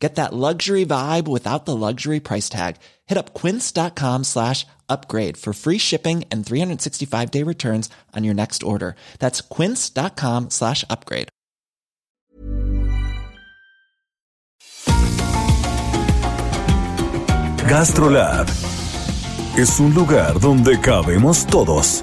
Get that luxury vibe without the luxury price tag. Hit up quince.com slash upgrade for free shipping and 365 day returns on your next order. That's quince.com slash upgrade. GastroLab es un lugar donde cabemos todos.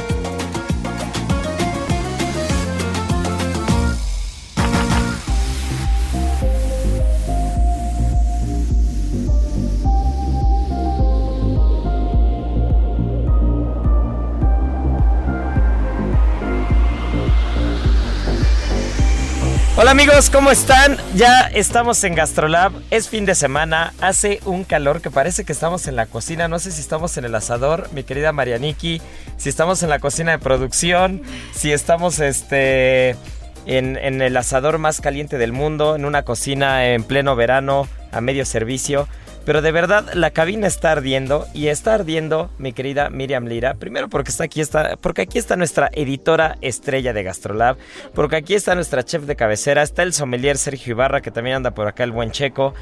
Hola amigos, ¿cómo están? Ya estamos en Gastrolab, es fin de semana, hace un calor que parece que estamos en la cocina, no sé si estamos en el asador, mi querida Marianiki, si estamos en la cocina de producción, si estamos este, en, en el asador más caliente del mundo, en una cocina en pleno verano a medio servicio. Pero de verdad, la cabina está ardiendo y está ardiendo, mi querida Miriam Lira. Primero porque está aquí, está, porque aquí está nuestra editora estrella de Gastrolab, porque aquí está nuestra chef de cabecera, está el sommelier Sergio Ibarra, que también anda por acá, el buen checo.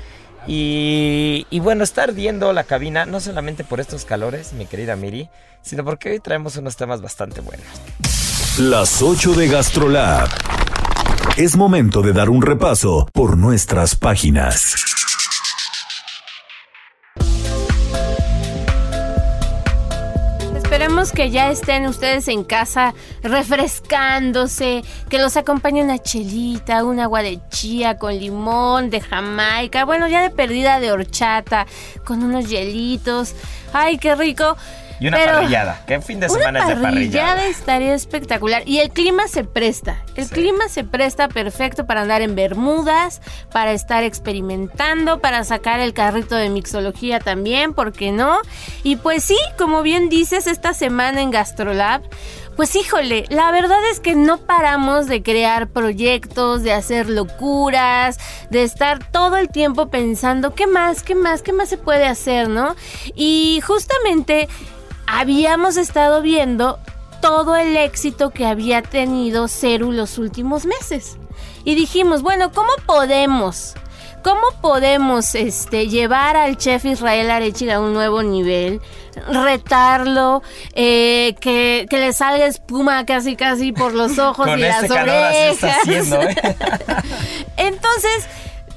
Y, y bueno, está ardiendo la cabina, no solamente por estos calores, mi querida Miri, sino porque hoy traemos unos temas bastante buenos. Las 8 de GastroLab. Es momento de dar un repaso por nuestras páginas. Que ya estén ustedes en casa refrescándose, que los acompañe una chelita, un agua de chía con limón, de jamaica, bueno, ya de perdida de horchata, con unos hielitos. ¡Ay, qué rico! Y una Pero parrillada, que fin de semana es de parrillada. parrillada estaría espectacular. Y el clima se presta. El Sí. clima se presta perfecto para andar en Bermudas, para estar experimentando, para sacar el carrito de mixología también, ¿por qué no? Y pues sí, como bien dices, esta semana en Gastrolab. Pues híjole, la verdad es que no paramos de crear proyectos, de hacer locuras, de estar todo el tiempo pensando qué más, qué más, qué más se puede hacer, ¿no? Y justamente habíamos estado viendo todo el éxito que había tenido Ceru los últimos meses. Y dijimos, bueno, ¿cómo podemos? ¿Cómo podemos este, llevar al chef Israel Arechiga a un nuevo nivel? Retarlo, eh, que, que le salga espuma casi casi por los ojos Con y este las orejas. haciendo, ¿eh? Entonces,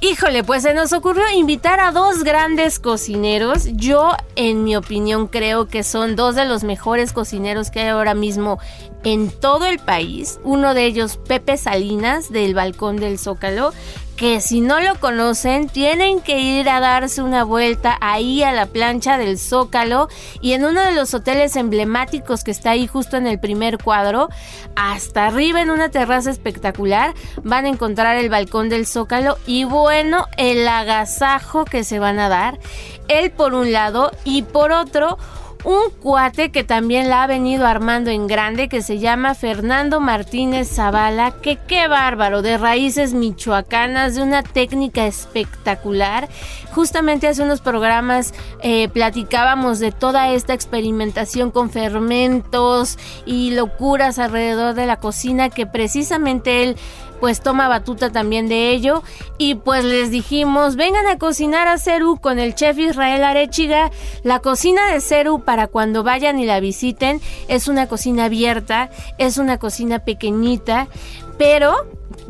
híjole, pues se nos ocurrió invitar a dos grandes cocineros. Yo, en mi opinión, creo que son dos de los mejores cocineros que hay ahora mismo en todo el país. Uno de ellos, Pepe Salinas, del Balcón del Zócalo. Que si no lo conocen, tienen que ir a darse una vuelta ahí a la plancha del Zócalo y en uno de los hoteles emblemáticos que está ahí justo en el primer cuadro, hasta arriba en una terraza espectacular, van a encontrar el balcón del Zócalo y bueno, el agasajo que se van a dar, él por un lado y por otro, un cuate que también la ha venido armando en grande que se llama Fernando Martínez Zavala, que qué bárbaro, de raíces michoacanas, de una técnica espectacular. Justamente hace unos programas eh, platicábamos de toda esta experimentación con fermentos y locuras alrededor de la cocina que precisamente él pues toma batuta también de ello. Y pues les dijimos, vengan a cocinar a Ceru con el chef Israel Arechiga. La cocina de Ceru para cuando vayan y la visiten es una cocina abierta, es una cocina pequeñita, pero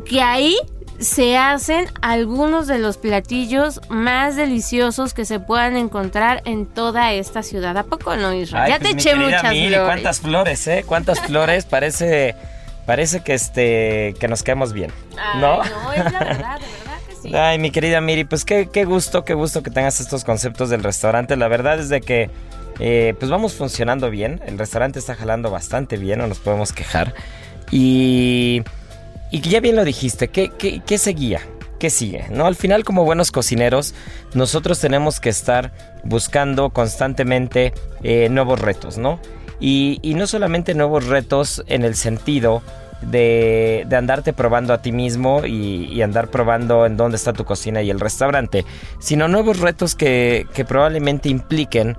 que ahí se hacen algunos de los platillos más deliciosos que se puedan encontrar en toda esta ciudad. ¿A poco no, Israel? Ay, ya pues, te eché muchas Miri, flores. cuántas flores, ¿eh? Cuántas flores. Parece, parece que este, que nos quedamos bien, Ay, ¿no? no, es la verdad, de verdad que Ay, mi querida Miri, pues qué, qué gusto, qué gusto que tengas estos conceptos del restaurante. La verdad es de que eh, pues vamos funcionando bien. El restaurante está jalando bastante bien, no nos podemos quejar. Y, y ya bien lo dijiste, ¿qué, qué, qué seguía? ¿Qué sigue? ¿No? Al final, como buenos cocineros, nosotros tenemos que estar buscando constantemente eh, nuevos retos, ¿no? Y, y no solamente nuevos retos en el sentido de, de, andarte probando a ti mismo y, y, andar probando en dónde está tu cocina y el restaurante, sino nuevos retos que, que probablemente impliquen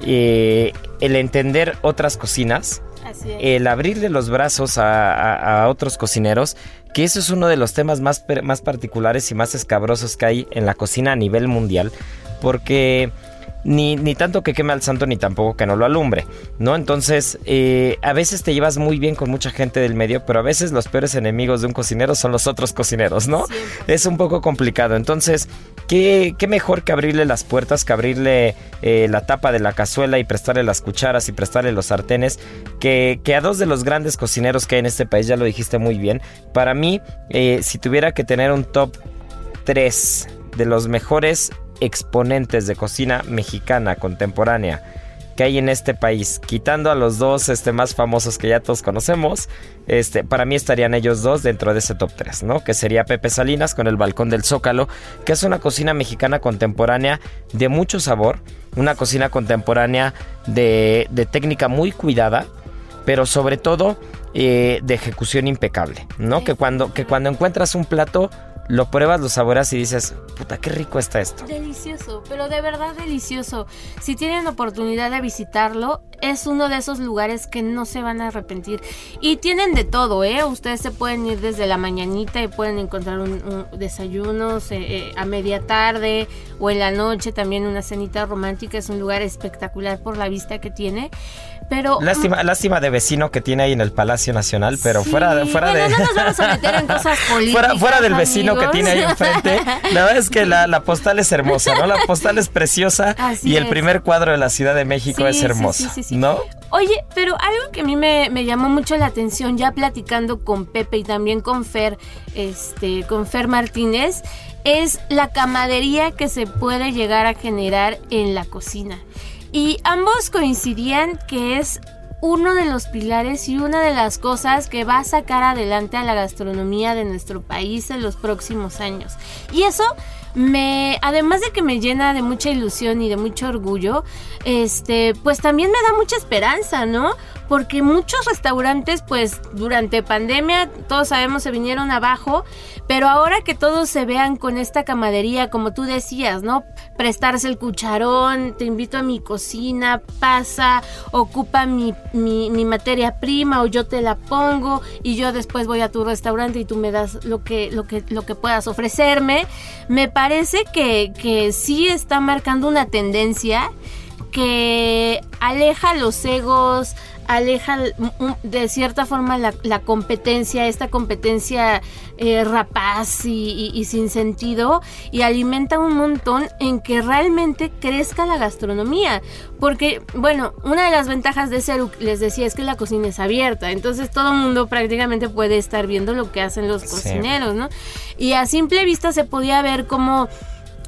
eh, el entender otras cocinas, el abrirle los brazos a, a, a, otros cocineros, que eso es uno de los temas más, más particulares y más escabrosos que hay en la cocina a nivel mundial, porque ni, ni, tanto que queme al santo ni tampoco que no lo alumbre, ¿no? Entonces, eh, a veces te llevas muy bien con mucha gente del medio, pero a veces los peores enemigos de un cocinero son los otros cocineros, ¿no? Es un poco complicado. Entonces, ¿qué, qué mejor que abrirle las puertas, que abrirle eh, la tapa de la cazuela y prestarle las cucharas y prestarle los sartenes, que, que, a dos de los grandes cocineros que hay en este país, ya lo dijiste muy bien. Para mí, eh, si tuviera que tener un top 3 de los mejores exponentes de cocina mexicana contemporánea que hay en este país, quitando a los dos este, más famosos que ya todos conocemos, este, para mí estarían ellos dos dentro de ese top 3, ¿no? Que sería Pepe Salinas con el Balcón del Zócalo, que es una cocina mexicana contemporánea de mucho sabor, una cocina contemporánea de, de técnica muy cuidada, pero sobre todo eh, de ejecución impecable, ¿no? Que cuando, que cuando encuentras un plato lo pruebas, lo saboras y dices, puta, qué rico está esto. Delicioso, pero de verdad delicioso. Si tienen oportunidad de visitarlo, es uno de esos lugares que no se van a arrepentir. Y tienen de todo, ¿eh? Ustedes se pueden ir desde la mañanita y pueden encontrar un, un desayunos eh, eh, a media tarde o en la noche también una cenita romántica. Es un lugar espectacular por la vista que tiene. Pero lástima, mm, lástima de vecino que tiene ahí en el Palacio Nacional, pero sí, fuera, fuera bueno, de no nos vamos a meter en cosas políticas. fuera, fuera del vecino que tiene ahí enfrente. La verdad es que la, la, postal es hermosa, ¿no? La postal es preciosa Así y el primer cuadro de la Ciudad de México Sí, es hermoso, sí, sí, sí. ¿no? Oye, pero algo que a mí me, me, llamó mucho la atención, ya platicando con Pepe y también con Fer, este, con Fer Martínez, es la camadería que se puede llegar a generar en la cocina. Y ambos coincidían que es uno de los pilares y una de las cosas que va a sacar adelante a la gastronomía de nuestro país en los próximos años. Y eso me, además de que me llena de mucha ilusión y de mucho orgullo, este, pues también me da mucha esperanza, ¿no? Porque muchos restaurantes, pues durante pandemia, todos sabemos, se vinieron abajo, pero ahora que todos se vean con esta camadería, como tú decías, ¿no? Prestarse el cucharón, te invito a mi cocina, pasa, ocupa mi, mi, mi materia prima o yo te la pongo y yo después voy a tu restaurante y tú me das lo que, lo que, lo que puedas ofrecerme. Me parece que, que sí está marcando una tendencia que aleja los egos, aleja de cierta forma la, la competencia, esta competencia eh, rapaz y, y, y, sin sentido, y alimenta un montón en que realmente crezca la gastronomía. Porque, bueno, una de las ventajas de ser, les decía, es que la cocina es abierta, entonces todo el mundo prácticamente puede estar viendo lo que hacen los cocineros, sí. ¿no? Y a simple vista se podía ver cómo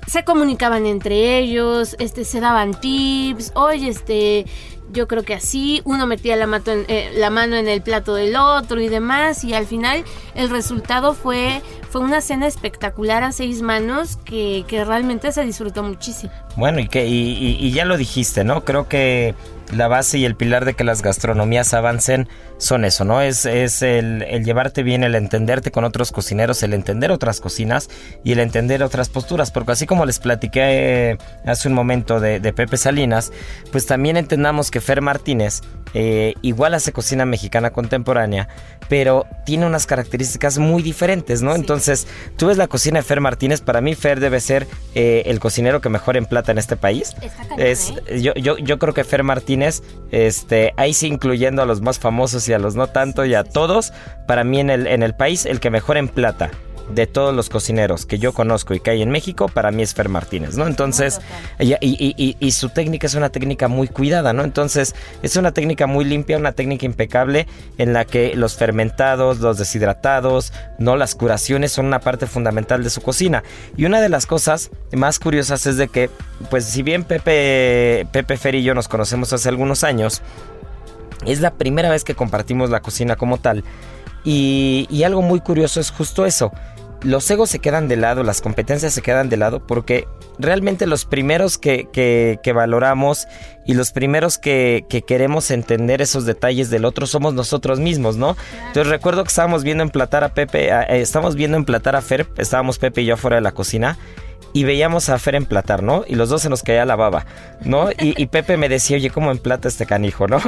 se comunicaban entre ellos, este, se daban tips, oye, este, yo creo que así, uno metía la, mato en, eh, la, mano en el plato del otro y demás, y al final el resultado fue, fue una cena espectacular a seis manos que, que realmente se disfrutó muchísimo. Bueno, y, que, y, y, y ya lo dijiste, ¿no? Creo que la base y el pilar de que las gastronomías avancen son eso, ¿no? Es, es el, llevarte bien, el entenderte con otros cocineros, el entender otras cocinas y el entender otras posturas, porque así como les platiqué eh, hace un momento de, de, Pepe Salinas, pues también entendamos que Fer Martínez eh, igual hace cocina mexicana contemporánea, pero tiene unas características muy diferentes, ¿no? Sí. Entonces, tú ves la cocina de Fer Martínez, para mí Fer debe ser eh, el cocinero que mejor emplata en este país. Cañón, es, ¿eh? yo, yo, yo creo que Fer Martínez, este, ahí sí incluyendo a los más famosos y a los no tanto y a todos, para mí en el, en el país el que mejor emplata de todos los cocineros que yo conozco y que hay en México, para mí es Fer Martínez, ¿no? Entonces, y, y, y, su técnica es una técnica muy cuidada, ¿no? Entonces, es una técnica muy limpia, una técnica impecable en la que los fermentados, los deshidratados, ¿no? Las curaciones son una parte fundamental de su cocina. Y una de las cosas más curiosas es de que, pues, si bien Pepe, Pepe Fer y yo nos conocemos hace algunos años, es la primera vez que compartimos la cocina como tal. Y, y algo muy curioso es justo eso los egos se quedan de lado, las competencias se quedan de lado, porque realmente los primeros que, valoramos y los primeros que, que, queremos entender esos detalles del otro somos nosotros mismos, ¿no? Entonces recuerdo que estábamos viendo emplatar a Pepe, eh, estábamos viendo emplatar a Fer, estábamos Pepe y yo afuera de la cocina y veíamos a Fer emplatar, ¿no? Y los dos se nos caía la baba, ¿no? Y, Pepe me decía, oye, ¿cómo emplata este canijo, no?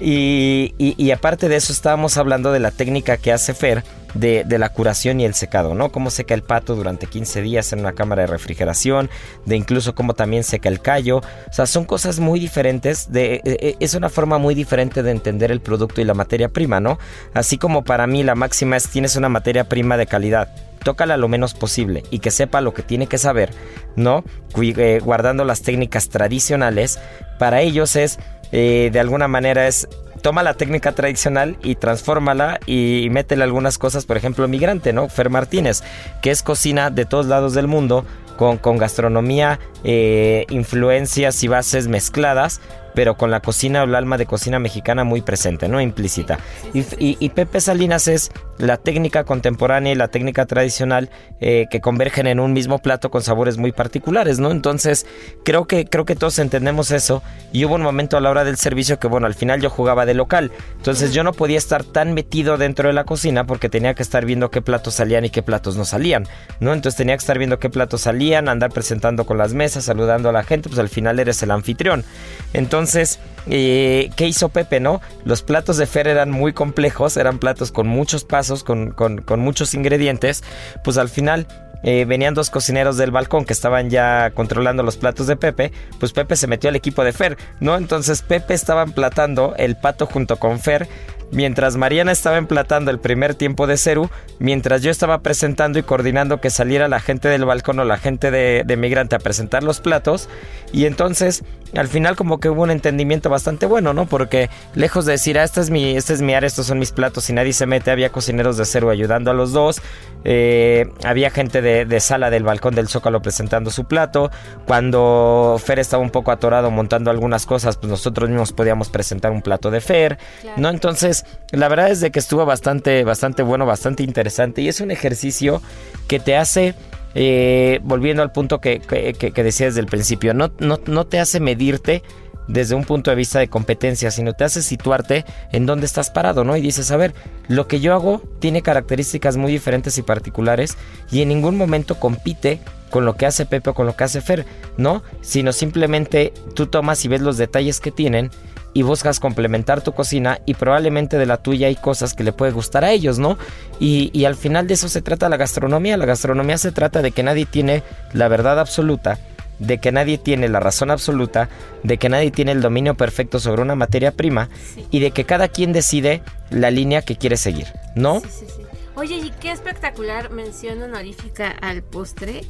Y, y, aparte de eso estábamos hablando de la técnica que hace Fer de, de, la curación y el secado, ¿no? Cómo seca el pato durante 15 días en una cámara de refrigeración, de incluso cómo también seca el callo. O sea, son cosas muy diferentes, de, e, e, es una forma muy diferente de entender el producto y la materia prima, ¿no? Así como para mí la máxima es tienes una materia prima de calidad tócala lo menos posible y que sepa lo que tiene que saber, ¿no? Eh, guardando las técnicas tradicionales, para ellos es, eh, de alguna manera es toma la técnica tradicional y transfórmala y métele algunas cosas, por ejemplo, migrante, ¿no? Fer Martínez, que es cocina de todos lados del mundo, con, con gastronomía, eh, influencias y bases mezcladas, pero con la cocina o el alma de cocina mexicana muy presente, ¿no? Implícita. Y, Pepe Salinas es la técnica contemporánea y la técnica tradicional eh, que convergen en un mismo plato con sabores muy particulares, ¿no? Entonces, creo que, creo que todos entendemos eso. Y hubo un momento a la hora del servicio que, bueno, al final yo jugaba de local. Entonces yo no podía estar tan metido dentro de la cocina porque tenía que estar viendo qué platos salían y qué platos no salían, ¿no? Entonces tenía que estar viendo qué platos salían, andar presentando con las mesas, saludando a la gente, pues al final eres el anfitrión. Entonces, eh, ¿qué hizo Pepe, no? Los platos de Fer eran muy complejos, eran platos con muchos pasos, con, muchos ingredientes. Pues al final eh, venían dos cocineros del balcón que estaban ya controlando los platos de Pepe, pues Pepe se metió al equipo de Fer, ¿no? Entonces Pepe estaba emplatando el pato junto con Fer mientras Mariana estaba emplatando el primer tiempo de Ceru, mientras yo estaba presentando y coordinando que saliera la gente del balcón o la gente de, de, migrante a presentar los platos. Y entonces, al final como que hubo un entendimiento bastante bueno, ¿no? Porque lejos de decir, ah, este es mi, este es mi área, estos son mis platos y nadie se mete, había cocineros de Ceru ayudando a los dos. Eh, había gente de, sala del balcón del Zócalo presentando su plato. Cuando Fer estaba un poco atorado montando algunas cosas, pues nosotros mismos podíamos presentar un plato de Fer, ¿no? Entonces, la verdad es de que estuvo bastante, bastante bueno, bastante interesante y es un ejercicio que te hace... Eh, volviendo al punto que, que, decía desde el principio, no, no, no te hace medirte desde un punto de vista de competencia, sino te hace situarte en dónde estás parado, ¿no? Y dices, a ver, lo que yo hago tiene características muy diferentes y particulares y en ningún momento compite con lo que hace Pepe o con lo que hace Fer, ¿no? Sino simplemente tú tomas y ves los detalles que tienen y buscas complementar tu cocina y probablemente de la tuya hay cosas que le puede gustar a ellos, ¿no? Y, y al final de eso se trata la gastronomía. La gastronomía se trata de que nadie tiene la verdad absoluta de que nadie tiene la razón absoluta, de que nadie tiene el dominio perfecto sobre una materia prima y de que cada quien decide la línea que quiere seguir, ¿no? Sí, sí, Oye, y qué espectacular mención honorífica al postre.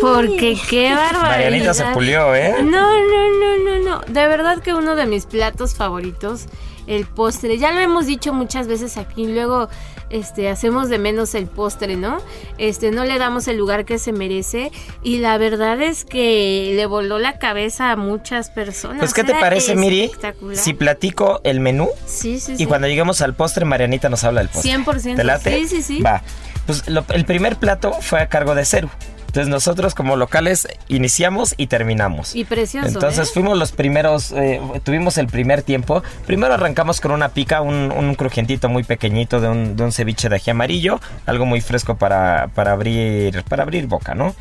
Porque qué barbaridad. Marianita se pulió, ¿eh? No, no, no, no, no. De verdad que uno de mis platos favoritos, el postre. Ya lo hemos dicho muchas veces aquí. Luego este, hacemos de menos el postre, ¿no? Este, no le damos el lugar que se merece y la verdad es que le voló la cabeza a muchas personas. Pues, ¿qué te parece, Miri? Si platico el menú sí, sí, y cuando lleguemos al postre, Marianita nos habla del postre. 100%. ¿Te late? Sí, sí, sí. Va. Pues el primer plato fue a cargo de Ceru. Entonces nosotros como locales iniciamos y terminamos. Y precioso. Entonces ¿eh? fuimos los primeros, eh, tuvimos el primer tiempo. Primero arrancamos con una pica, un, un crujientito muy pequeñito de un, de un, ceviche de ají amarillo, algo muy fresco para, para, abrir, para abrir boca, ¿no?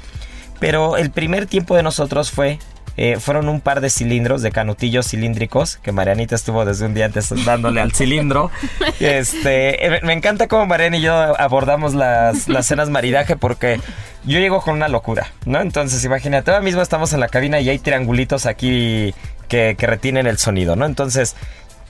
Pero el primer tiempo de nosotros fue eh, fueron un par de cilindros, de canutillos cilíndricos, que Marianita estuvo desde un día antes dándole al cilindro. Este, me encanta cómo Mariana y yo abordamos las, las cenas maridaje porque yo llego con una locura, ¿no? Entonces, imagínate, ahora mismo estamos en la cabina y hay triangulitos aquí que, que retienen el sonido, ¿no? Entonces,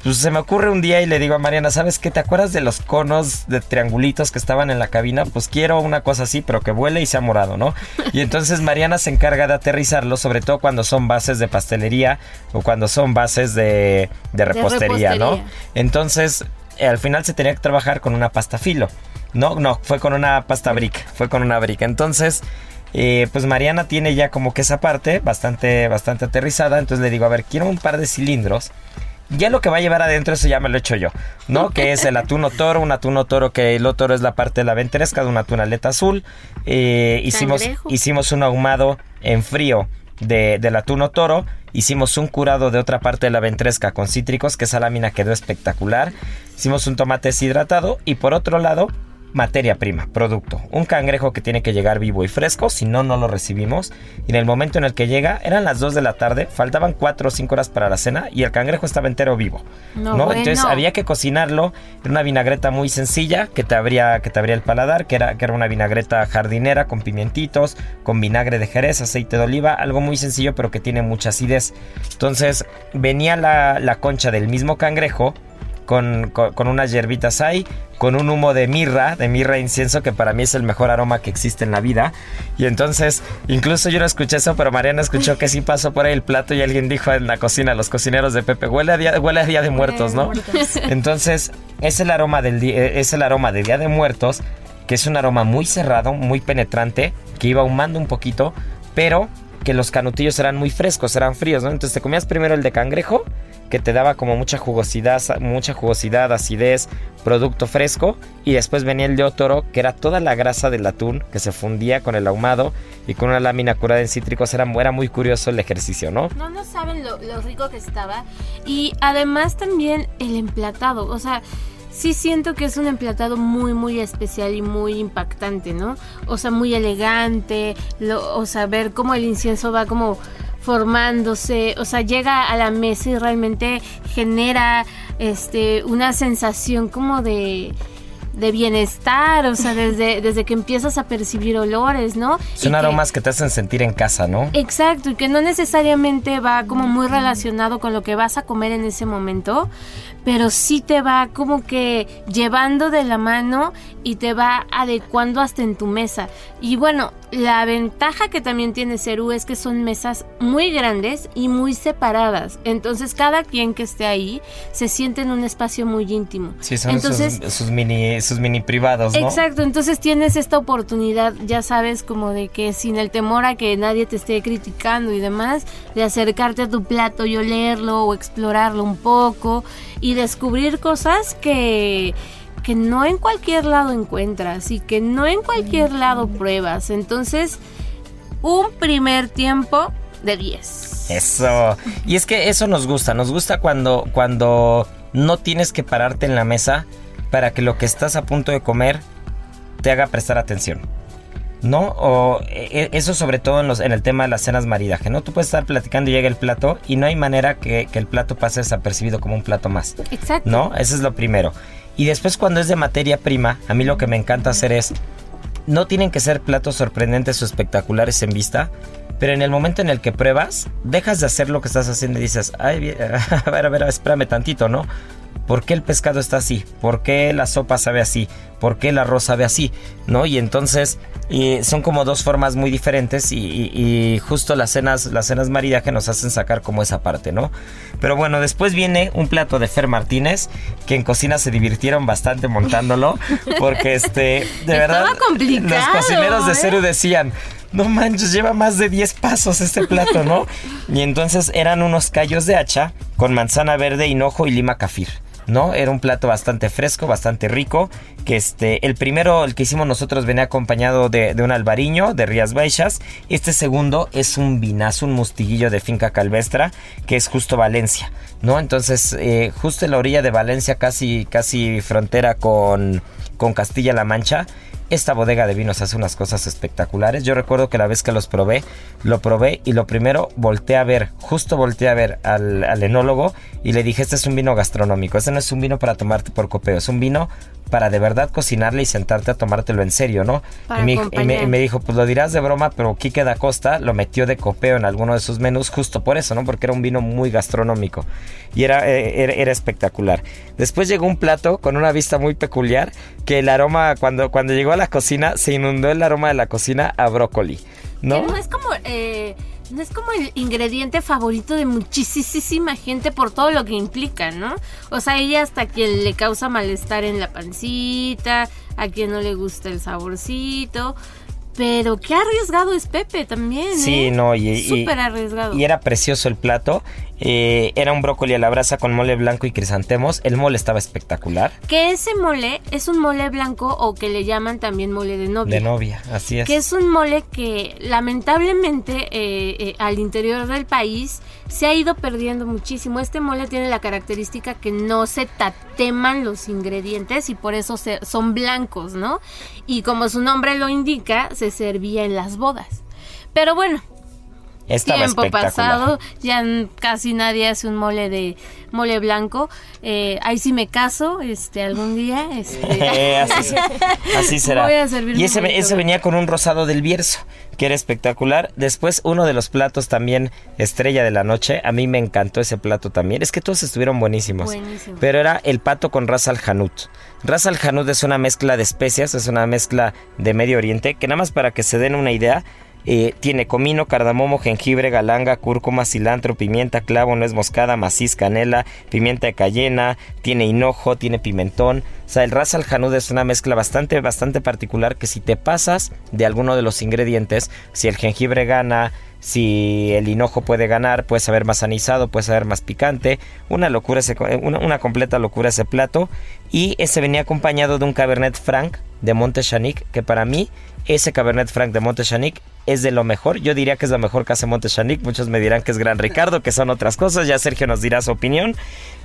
pues se me ocurre un día y le digo a Mariana, ¿sabes qué? ¿Te acuerdas de los conos de triangulitos que estaban en la cabina? Pues quiero una cosa así, pero que vuele y sea morado, ¿no? Y entonces Mariana se encarga de aterrizarlo, sobre todo cuando son bases de pastelería o cuando son bases de, repostería, ¿no? Entonces, eh, al final se tenía que trabajar con una pasta filo. No, no, fue con una pasta brick, fue con una brick. Entonces, eh, pues Mariana tiene ya como que esa parte bastante, bastante aterrizada. Entonces le digo, a ver, quiero un par de cilindros ya lo que va a llevar adentro, eso ya me lo he hecho yo, ¿no? Que es el atún toro, un atún toro que el toro es la parte de la ventresca de una aleta azul. Eh, hicimos, hicimos un ahumado en frío de, del atún toro. Hicimos un curado de otra parte de la ventresca con cítricos, que esa lámina quedó espectacular. Hicimos un tomate deshidratado y por otro lado materia prima, producto. Un cangrejo que tiene que llegar vivo y fresco, si no, no lo recibimos. Y en el momento en el que llega, eran las 2 de la tarde, faltaban 4 o 5 horas para la cena y el cangrejo estaba entero vivo. No, Entonces había que cocinarlo. Era una vinagreta muy sencilla que te abría, que te abría el paladar, que era, que era una vinagreta jardinera con pimientitos, con vinagre de jerez, aceite de oliva, algo muy sencillo pero que tiene mucha acidez. Entonces venía la, la concha del mismo cangrejo con, con, unas hierbitas ahí, con un humo de mirra, de mirra e incienso, que para mí es el mejor aroma que existe en la vida. Y entonces, incluso yo no escuché eso, pero Mariana escuchó que sí pasó por ahí el plato y alguien dijo en la cocina, los cocineros de Pepe, huele a Día, huele a día de Muertos, ¿no? Entonces, es el aroma del es el aroma de Día de Muertos, que es un aroma muy cerrado, muy penetrante, que iba ahumando un poquito, pero que los canutillos eran muy frescos, eran fríos, ¿no? Entonces te comías primero el de cangrejo que te daba como mucha jugosidad, mucha jugosidad, acidez, producto fresco. Y después venía el de otoro, que era toda la grasa del atún que se fundía con el ahumado y con una lámina curada en cítricos. Era, era muy curioso el ejercicio, ¿no? No, no saben lo, lo rico que estaba. Y además también el emplatado, o sea sí siento que es un emplatado muy muy especial y muy impactante, ¿no? O sea, muy elegante, lo, o sea, ver cómo el incienso va como formándose, o sea, llega a la mesa y realmente genera este una sensación como de de bienestar, o sea, desde, desde que empiezas a percibir olores, ¿no? Son aromas que, te hacen sentir en casa, ¿no? Exacto, y que no necesariamente va como muy relacionado con lo que vas a comer en ese momento, pero sí te va como que llevando de la mano y te va adecuando hasta en tu mesa. Y bueno, la ventaja que también tiene Cerú es que son mesas muy grandes y muy separadas. Entonces cada quien que esté ahí se siente en un espacio muy íntimo. Sí, son entonces, sus, mini, sus mini privados, ¿no? Exacto, entonces tienes esta oportunidad, ya sabes, como de que sin el temor a que nadie te esté criticando y demás, de acercarte a tu plato y olerlo o explorarlo un poco y descubrir cosas que que no en cualquier lado encuentras y que no en cualquier lado pruebas. Entonces, un primer tiempo de 10. Eso. Y es que eso nos gusta, nos gusta cuando cuando no tienes que pararte en la mesa para que lo que estás a punto de comer te haga prestar atención. ¿no? O e, e, eso sobre todo en, los, en el tema de las cenas maridaje, ¿no? Tú puedes estar platicando y llega el plato y no hay manera que, el plato pase desapercibido como un plato más. Exacto. ¿No? Eso es lo primero. Y después cuando es de materia prima, a mí lo que me encanta hacer es, no tienen que ser platos sorprendentes o espectaculares en vista, pero en el momento en el que pruebas, dejas de hacer lo que estás haciendo y dices, ay, a ver, a ver, espérame tantito, ¿no? ¿Por qué el pescado está así? ¿Por qué la sopa sabe así? ¿Por qué el arroz sabe así? ¿No? Y entonces son como dos formas muy diferentes y, justo las cenas, las cenas maridaje nos hacen sacar como esa parte, ¿no? Pero bueno, después viene un plato de Fer Martínez, que en cocina se divirtieron bastante montándolo, porque este, de verdad, los cocineros de Ceru ¿eh? decían, no manches, lleva más de 10 pasos este plato, ¿no? Y entonces eran unos callos de hacha con manzana verde, hinojo y lima cafir. ¿No? Era un plato bastante fresco, bastante rico. Que este, el primero, el que hicimos nosotros, venía acompañado de, un albariño de Rías Baixas. Este segundo es un vinazo, un mustiguillo de finca calvestra, que es justo Valencia, ¿no? Entonces, eh, justo en la orilla de Valencia, casi, casi frontera con, con Castilla-La Mancha esta bodega de vinos hace unas cosas espectaculares. Yo recuerdo que la vez que los probé, lo probé y lo primero volteé a ver, justo volteé a ver al, enólogo y le dije, este es un vino gastronómico, este no es un vino para tomarte por copeo, es un vino para de verdad cocinarle y sentarte a tomártelo en serio, ¿no? Y me, y me- acompañar. y me dijo, pues lo dirás de broma, pero Quique da Costa lo metió de copeo en alguno de sus menús justo por eso, ¿no? Porque era un vino muy gastronómico y era, eh, era, era espectacular. Después llegó un plato con una vista muy peculiar que el aroma, cuando, cuando llegó a la cocina, se inundó el aroma de la cocina a brócoli, no es como eh, no es como el ingrediente favorito de muchísima gente por todo lo que implica, ¿no? O sea, ella hasta quien le causa malestar en la pancita, a quien no le gusta el saborcito. Pero qué arriesgado es Pepe también. Sí, ¿eh? no, y, y- Súper arriesgado. y era precioso el plato. Eh, era un brócoli a la brasa con mole blanco y crisantemos. El mole estaba espectacular. Que ese mole es un mole blanco o que le llaman también mole de novia. De novia, así es. Que es un mole que lamentablemente eh, eh, al interior del país se ha ido perdiendo muchísimo. Este mole tiene la característica que no se tateman los ingredientes y por eso se- son blancos, ¿no? Y como su nombre lo indica, se servía en las bodas. Pero bueno, Estaba tiempo pasado, ya casi nadie hace un mole de mole blanco. Eh, ahí sí me caso, este, algún día. Este, Eh, así, así será. Voy a servirme y ese, venía con un rosado del Bierzo, que era espectacular. Después, uno de los platos también, estrella de la noche. A mí me encantó ese plato también. Es que todos estuvieron buenísimos. Buenísimo. Pero era el pato con ras al hanut. Ras al hanut es una mezcla de especias, es una mezcla de Medio Oriente, que nada más para que se den una idea, eh, tiene comino, cardamomo, jengibre, galanga, cúrcuma, cilantro, pimienta, clavo, nuez moscada, maciz, canela, pimienta de cayena, tiene hinojo, tiene pimentón. O sea, el ras al es una mezcla bastante, bastante particular que si te pasas de alguno de los ingredientes, si el jengibre gana, si el hinojo puede ganar, puede saber más anisado, puede saber más picante. Una locura, ese, una, una completa locura ese plato. Y ese venía acompañado de un Cabernet Franc de Montechanic, que para mí ese Cabernet Franc de Montechanic es de lo mejor. Yo diría que es lo mejor que hace Montechanic. Muchos me dirán que es Gran Ricardo, que son otras cosas. Ya Sergio nos dirá su opinión.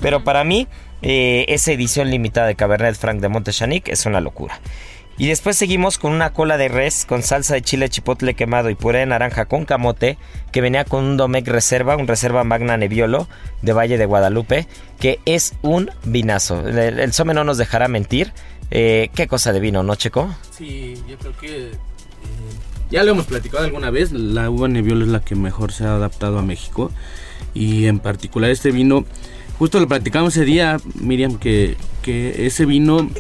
Pero para mí, eh, esa edición limitada de Cabernet Franc de Montechanic es una locura. Y después seguimos con una cola de res con salsa de chile chipotle quemado y puré de naranja con camote que venía con un Domec Reserva, un Reserva Magna Nebbiolo de Valle de Guadalupe, que es un vinazo. El, el no nos dejará mentir. Eh, qué cosa de vino, ¿no, Checo? Sí, yo creo que eh, ya lo hemos platicado alguna vez. La uva Nebbiolo es la que mejor se ha adaptado a México y en particular este vino. Justo lo platicamos ese día, Miriam, que, que ese vino,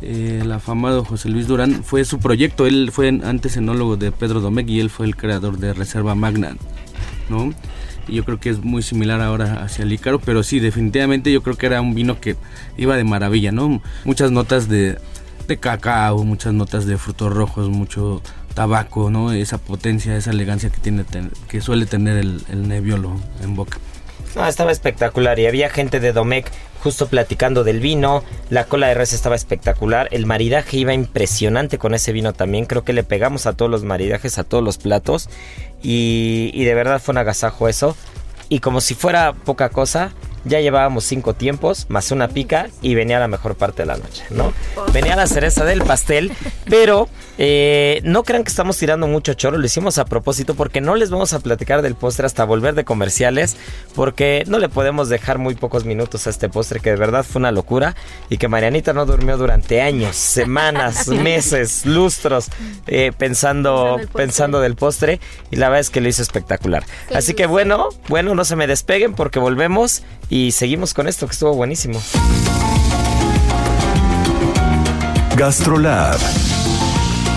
eh, el afamado José Luis Durán, fue su proyecto. Él fue antes enólogo de Pedro Domecq y él fue el creador de Reserva Magna, ¿no? Yo creo que es muy similar ahora hacia el Ícaro, pero sí, definitivamente yo creo que era un vino que iba de maravilla, ¿no? Muchas notas de, cacao, muchas notas de frutos rojos, mucho tabaco, ¿no? Esa potencia, esa elegancia que tiene que suele tener el, el Nebbiolo en boca. Estaba espectacular y había gente de Domecq justo platicando del vino, la cola de res estaba espectacular, el maridaje iba impresionante con ese vino también, creo que le pegamos a todos los maridajes, a todos los platos y, y de verdad fue un agasajo eso. Y como si fuera poca cosa, ya llevábamos cinco tiempos, más una pica y venía la mejor parte de la noche, ¿no? Venía la cereza del pastel, pero eh, no crean que estamos tirando mucho choro, lo hicimos a propósito porque no les vamos a platicar del postre hasta volver de comerciales, porque no le podemos dejar muy pocos minutos a este postre que de verdad fue una locura y que Marianita no durmió durante años, semanas, meses, lustros eh, pensando, Pensando del postre y la verdad es que lo hizo espectacular. Qué Así que bueno, bueno, no se me despeguen porque volvemos y seguimos con esto que estuvo buenísimo. GastroLab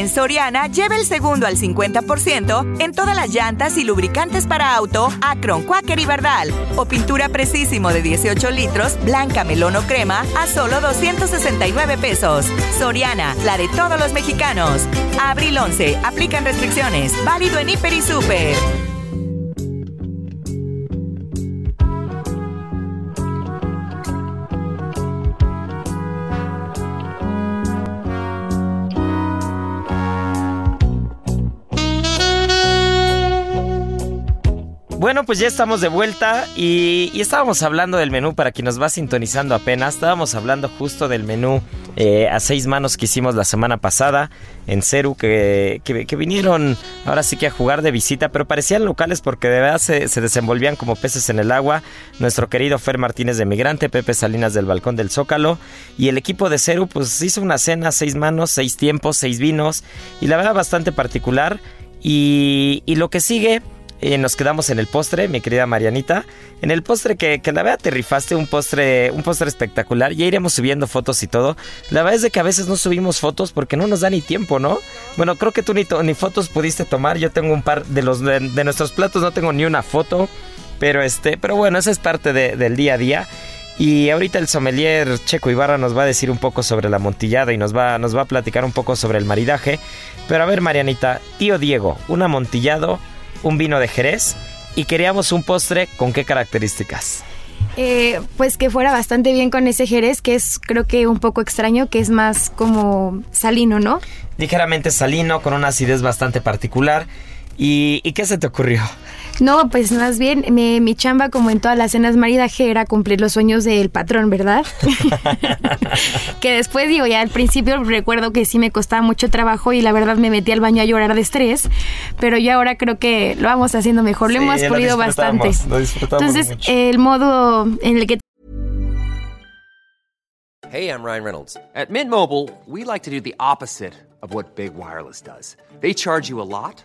En Soriana, lleva el segundo al 50% en todas las llantas y lubricantes para auto, Acron, Quaker y Bardal. O pintura Precisimo de 18 litros, blanca, melón o crema, a solo 269 pesos. Soriana, la de todos los mexicanos. Abril 11, aplican restricciones. Válido en Hiper y Super. Bueno, pues ya estamos de vuelta y, estábamos hablando del menú para quien nos va sintonizando apenas. Estábamos hablando justo del menú eh, a seis manos que hicimos la semana pasada en Ceru, que, que, vinieron ahora sí que a jugar de visita, pero parecían locales porque de verdad se, se, desenvolvían como peces en el agua. Nuestro querido Fer Martínez de Migrante, Pepe Salinas del Balcón del Zócalo y el equipo de Ceru pues hizo una cena, seis manos, seis tiempos, seis vinos y la verdad bastante particular. Y, y lo que sigue y nos quedamos en el postre, mi querida Marianita. En el postre que, que la verdad te rifaste, un postre, un postre espectacular. Ya iremos subiendo fotos y todo. La verdad es de que a veces no subimos fotos porque no nos da ni tiempo, ¿no? Bueno, creo que tú ni, ni fotos pudiste tomar. Yo tengo un par de los de, nuestros platos, no tengo ni una foto. Pero este, pero bueno, esa es parte del día a día. Y ahorita el sommelier Checo Ibarra nos va a decir un poco sobre la montillada y nos va, nos va a platicar un poco sobre el maridaje. Pero a ver, Marianita, tío Diego, un amontillado un vino de Jerez y queríamos un postre con qué características. Eh, pues que fuera bastante bien con ese Jerez, que es creo que un poco extraño, que es más como salino, ¿no? Ligeramente salino, con una acidez bastante particular. ¿Y, ¿y qué se te ocurrió? No, pues más bien mi, chamba, como en todas las cenas maridaje, era cumplir los sueños del patrón, ¿verdad? que después, digo, ya al principio recuerdo que sí me costaba mucho trabajo y la verdad me metí al baño a llorar de estrés, pero ya ahora creo que lo vamos haciendo mejor, lo hemos pulido bastante. Entonces, el modo en el que Hey, I'm Ryan Reynolds. At Mint Mobile, we like to do the opposite of what Big Wireless does. They charge you a lot.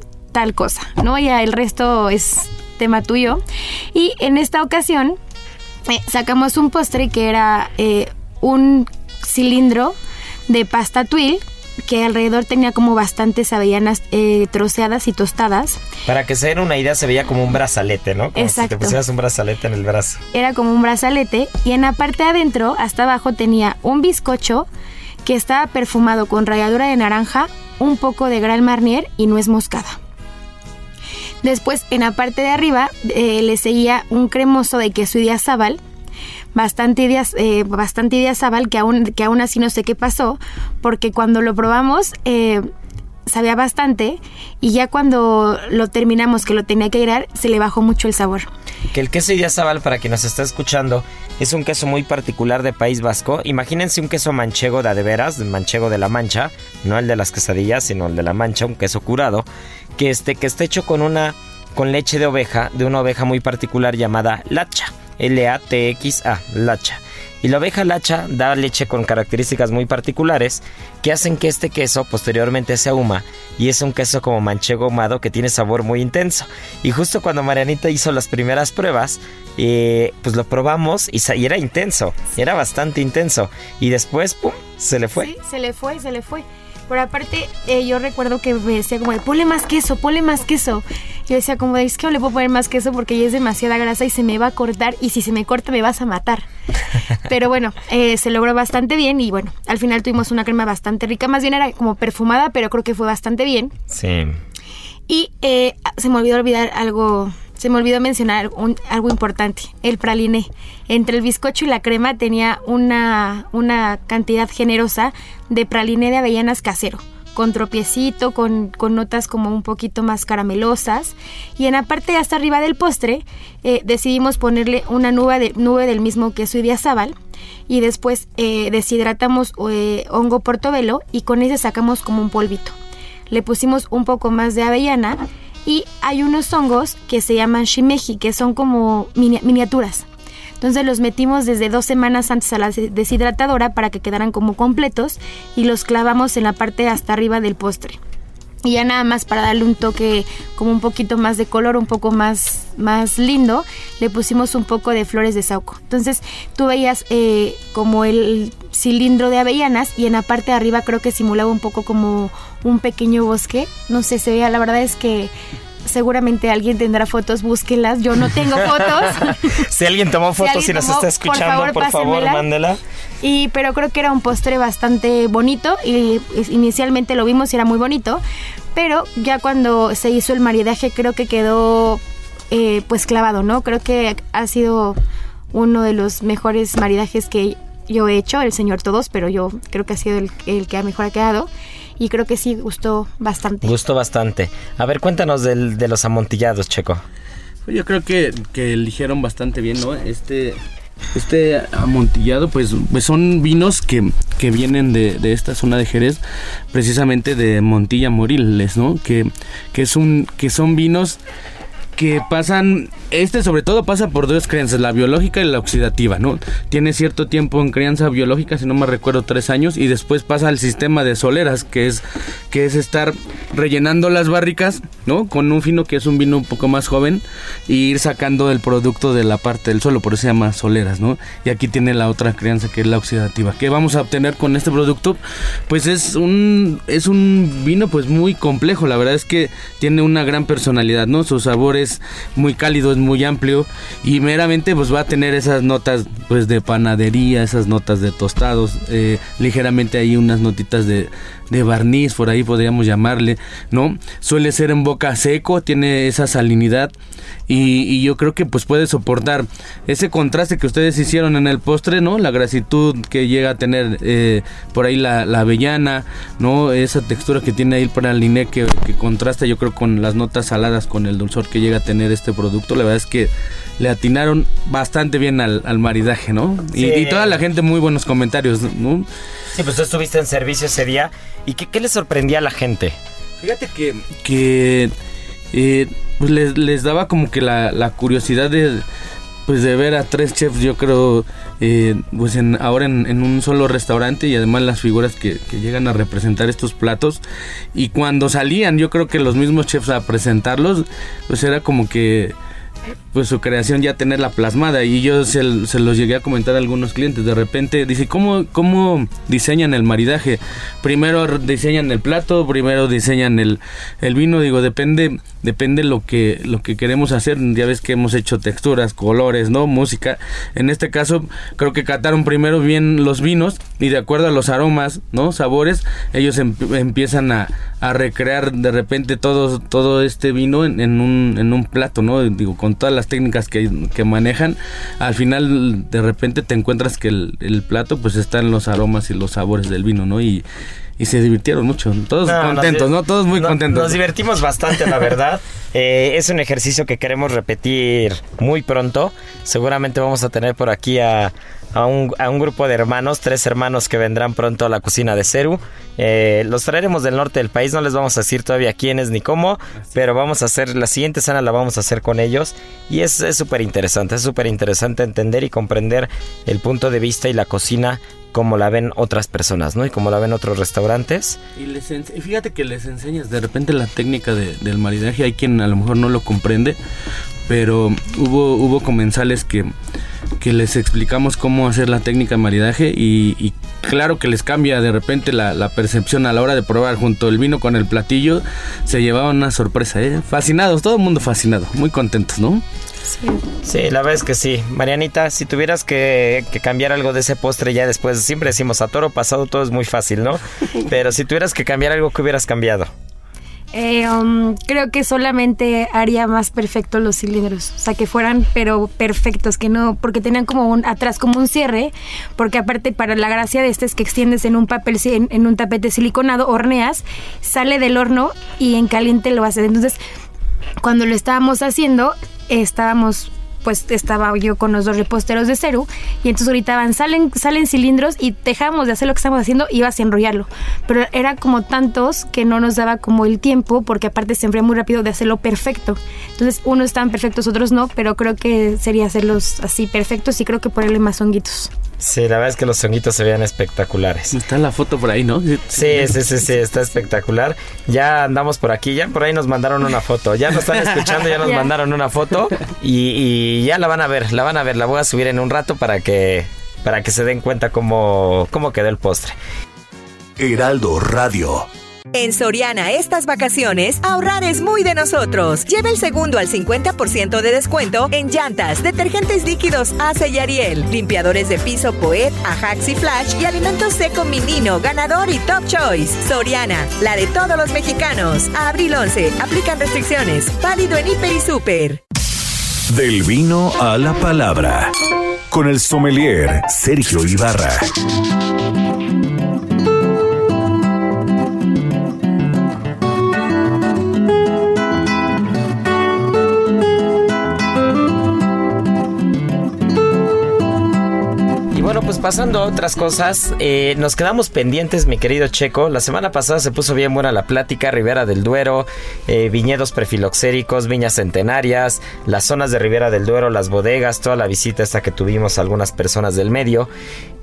tal cosa, ¿no? Ya el resto es tema tuyo. Y en esta ocasión eh, sacamos un postre que era eh, un cilindro de pasta tuil que alrededor tenía como bastantes avellanas eh, troceadas y tostadas. Para que se den una idea, se veía como un brazalete, ¿no? Como Exacto. si te pusieras un brazalete en el brazo. Era como un brazalete y en la parte de adentro, hasta abajo, tenía un bizcocho que estaba perfumado con ralladura de naranja, un poco de gran marnier y nuez moscada. Después, en la parte de arriba, eh, le seguía un cremoso de queso idiazábal, bastante, eh, bastante idiazábal, que aún, que aún así no sé qué pasó, porque cuando lo probamos... Eh, sabía bastante y ya cuando lo terminamos que lo tenía que ir se le bajó mucho el sabor. Que el queso Idiazabal, para quien nos está escuchando, es un queso muy particular de País Vasco. Imagínense un queso manchego de veras, manchego de la Mancha, no el de las quesadillas, sino el de la Mancha, un queso curado, que este que está hecho con una con leche de oveja, de una oveja muy particular llamada lacha, L A T X A, lacha. Y la oveja lacha da leche con características muy particulares que hacen que este queso posteriormente se ahuma y es un queso como manchego ahumado que tiene sabor muy intenso. Y justo cuando Marianita hizo las primeras pruebas, eh, pues lo probamos y, era intenso, era bastante intenso. Y después, ¡pum!, se le fue. Sí, se le fue, se le fue. Pero aparte, eh, yo recuerdo que me decía como de, ponle más queso, ponle más queso. Yo decía como de, es que no le puedo poner más queso porque ya es demasiada grasa y se me va a cortar y si se me corta me vas a matar. Pero bueno, eh, se logró bastante bien y bueno, al final tuvimos una crema bastante rica. Más bien era como perfumada, pero creo que fue bastante bien. Sí. Y eh, se me olvidó olvidar algo se me olvidó mencionar algo importante, el praliné. Entre el bizcocho y la crema tenía una, una cantidad generosa de praliné de avellanas casero, con tropiecito, con, con, notas como un poquito más caramelosas. Y en la parte hasta arriba del postre eh, decidimos ponerle una nube, de, nube del mismo queso y diazábal. Y después eh, deshidratamos eh, hongo portobelo y con ese sacamos como un polvito. Le pusimos un poco más de avellana y hay unos hongos que se llaman shimeji, que son como miniaturas. Entonces los metimos desde dos semanas antes a la deshidratadora para que quedaran como completos y los clavamos en la parte hasta arriba del postre. Y ya nada más para darle un toque como un poquito más de color, un poco más, más lindo, le pusimos un poco de flores de sauco. Entonces tú veías eh, como el cilindro de avellanas y en la parte de arriba creo que simulaba un poco como un pequeño bosque. No sé, se veía, la verdad es que seguramente alguien tendrá fotos, búsquenlas. Yo no tengo fotos. si alguien tomó fotos alguien y nos está escuchando, por favor, pásenmela. mándela. Y, pero creo que era un postre bastante bonito y es- inicialmente lo vimos y era muy bonito, pero ya cuando se hizo el maridaje creo que quedó eh, pues clavado, ¿no? Creo que ha sido uno de los mejores maridajes que yo he hecho, el señor todos, pero yo creo que ha sido el, el que mejor ha quedado y creo que sí gustó bastante. Gustó bastante. A ver, cuéntanos del, de los amontillados, Checo. Pues Yo creo que, que eligieron bastante bien, ¿no? Este, este amontillado, pues, pues son vinos que, que vienen de, de esta zona de Jerez, precisamente de Montilla Moriles, ¿no? Que, que, es un, que son vinos que pasan, este sobre todo pasa por dos crianzas, la biológica y la oxidativa, ¿no? Tiene cierto tiempo en crianza biológica, si no me recuerdo, tres años, y después pasa al sistema de soleras, que es, que es estar rellenando las barricas, ¿no? Con un fino que es un vino un poco más joven, y ir sacando el producto de la parte del suelo, por eso se llama soleras, ¿no? Y aquí tiene la otra crianza que es la oxidativa. ¿Qué vamos a obtener con este producto? Pues es un, es un vino pues muy complejo, la verdad es que tiene una gran personalidad, ¿no? Su sabor es muy cálido, es muy amplio y meramente pues va a tener esas notas pues de panadería, esas notas de tostados, eh, ligeramente hay unas notitas de, de barniz, por ahí podríamos llamarle, ¿no? Suele ser en boca seco, tiene esa salinidad y, y yo creo que pues puede soportar ese contraste que ustedes hicieron en el postre, ¿no? La grasitud que llega a tener eh, por ahí la, la avellana, ¿no? Esa textura que tiene ahí el praliné que, que contrasta yo creo con las notas saladas, con el dulzor que llega a tener este producto. La verdad es que le atinaron bastante bien al, al maridaje, ¿no? Y, toda la gente muy buenos comentarios, ¿no? Sí, pues tú estuviste en servicio ese día. ¿Y qué, qué le sorprendía a la gente? Fíjate que, que eh, pues les, les daba como que la, la curiosidad de pues de ver a tres chefs yo creo eh, pues en, ahora en, en un solo restaurante y además las figuras que, que llegan a representar estos platos. Y cuando salían yo creo que los mismos chefs a presentarlos pues era como que pues su creación ya tenerla plasmada. Y yo se, se los llegué a comentar a algunos clientes. De repente dice cómo cómo diseñan el maridaje primero diseñan el plato primero diseñan el, el vino. Digo depende depende lo que lo que queremos hacer. Ya ves que hemos hecho texturas colores no música. En este caso creo que cataron primero bien los vinos y de acuerdo a los aromas no sabores ellos em- empiezan a, a recrear de repente todo todo este vino en, en un en un plato no digo con todas las técnicas que, que manejan al final de repente te encuentras que el, el plato pues está en los aromas y los sabores del vino no y y se divirtieron mucho todos No, contentos no todos muy no- contentos Nos divertimos bastante, la verdad. Eh, es un ejercicio que queremos repetir muy pronto. Seguramente vamos a tener por aquí a, a un, a un grupo de hermanos, tres hermanos que vendrán pronto a la cocina de Ceru. Eh, los traeremos del norte del país, no les vamos a decir todavía quiénes ni cómo, pero vamos a hacer, la siguiente cena la vamos a hacer con ellos. Y es es súper interesante, es súper interesante entender y comprender el punto de vista y la cocina como la ven otras personas, ¿no? Y como la ven otros restaurantes. Y, les fíjate que les enseñas de repente la técnica de- del maridaje. Hay quien a lo mejor no lo comprende, pero hubo, hubo comensales que, que les explicamos cómo hacer la técnica de maridaje y, y claro que les cambia de repente la, la percepción a la hora de probar junto el vino con el platillo. Se llevaban una sorpresa, ¿eh? Fascinados, todo el mundo fascinado, muy contentos, ¿no? Sí, la verdad es que sí. Marianita, si tuvieras que, que cambiar algo de ese postre ya después, siempre decimos a toro pasado todo es muy fácil, ¿no? Pero si tuvieras que cambiar algo, ¿qué hubieras cambiado? Eh, um, creo que solamente haría más perfectos los cilindros, o sea, que fueran pero perfectos, que no, porque tenían como un atrás como un cierre, porque aparte para la gracia de este es que extiendes en un papel, en, en un tapete siliconado, horneas, sale del horno y en caliente lo haces. Entonces, cuando lo estábamos haciendo, estábamos pues estaba yo con los dos reposteros de Ceru y entonces gritaban, salen, salen cilindros y dejamos de hacer lo que estamos haciendo y ibas a enrollarlo. Pero era como tantos que no nos daba como el tiempo porque aparte se enfría muy rápido de hacerlo perfecto. Entonces unos estaban perfectos, otros no, pero creo que sería hacerlos así perfectos y creo que ponerle más honguitos. Sí, la verdad es que los honguitos se veían espectaculares. Está la foto por ahí, ¿no? Sí, sí, sí, sí, está espectacular. Ya andamos por aquí, ya por ahí nos mandaron una foto. Ya nos están escuchando, ya nos mandaron una foto y, y ya la van a ver, la van a ver. La voy a subir en un rato para que, para que se den cuenta cómo, cómo quedó el postre. Heraldo Radio. En Soriana estas vacaciones, ahorrar es muy de nosotros. Lleva el segundo al 50% de descuento en llantas, detergentes líquidos Ace y Ariel, limpiadores de piso Poet, Ajax y Flash y alimentos seco Minino, ganador y Top Choice. Soriana, la de todos los mexicanos. Abril 11, aplican restricciones. Válido en Hiper y Super. Del vino a la palabra. Con el sommelier Sergio Ibarra. Pues pasando a otras cosas, eh, nos quedamos pendientes, mi querido Checo. La semana pasada se puso bien buena la plática, Ribera del Duero, eh, viñedos prefiloxéricos, viñas centenarias, las zonas de Ribera del Duero, las bodegas, toda la visita esta que tuvimos a algunas personas del medio.